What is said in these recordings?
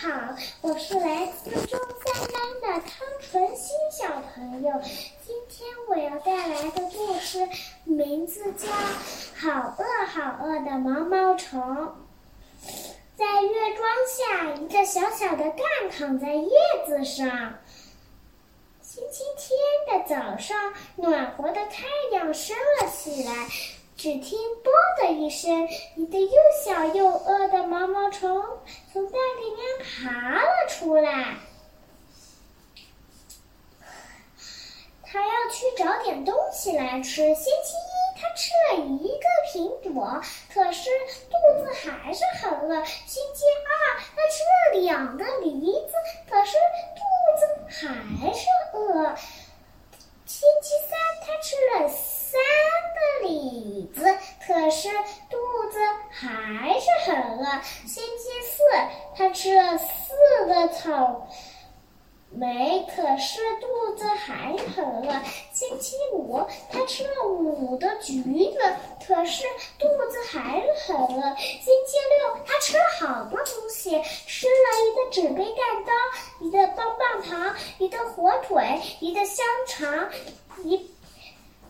好，我是来自中三班的汤纯熙小朋友。今天我要带来的故事名字叫《好饿好饿的毛毛虫》。在月光下，一个小小的蛋躺在叶子上。星期天的早上，暖和的太阳升了起来。只听“啵”的一声，一个又小又饿的毛毛虫从蛋里面爬了出来。它要去找点东西来吃。星期一，它吃了一个苹果，可是肚子还是很饿。星期二，它吃了两个梨子，可是肚子还是饿。星期三，它吃了三个李子，可是肚子还是很饿。星期四，它吃了四个草莓，可是肚子还是很饿。星期五，它吃了五个橘子，可是肚子还是很饿。星期六，它吃了好多东西，吃了一个纸杯蛋糕，一个棒棒糖，一个火腿，一个香肠，一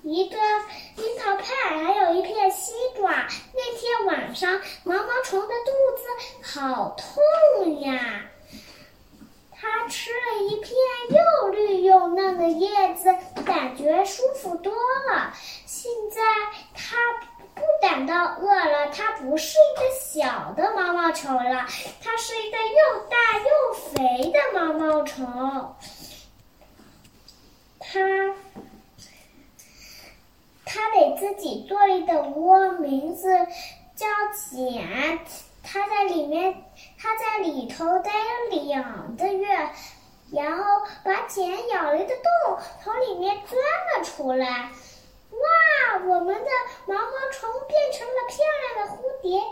一个樱桃派，西瓜。那天晚上，毛毛虫的肚子好痛呀！它吃了一片又绿又嫩的叶子，感觉舒服多了。现在它不感到饿了，它不是一个小的毛毛虫了，它是一个又大又肥的毛毛虫。自己做了一个窝，名字叫茧。它在里面，它在里头待了两个月，然后把茧咬了一个洞，从里面钻了出来。哇，我们的毛毛虫变成了漂亮的蝴蝶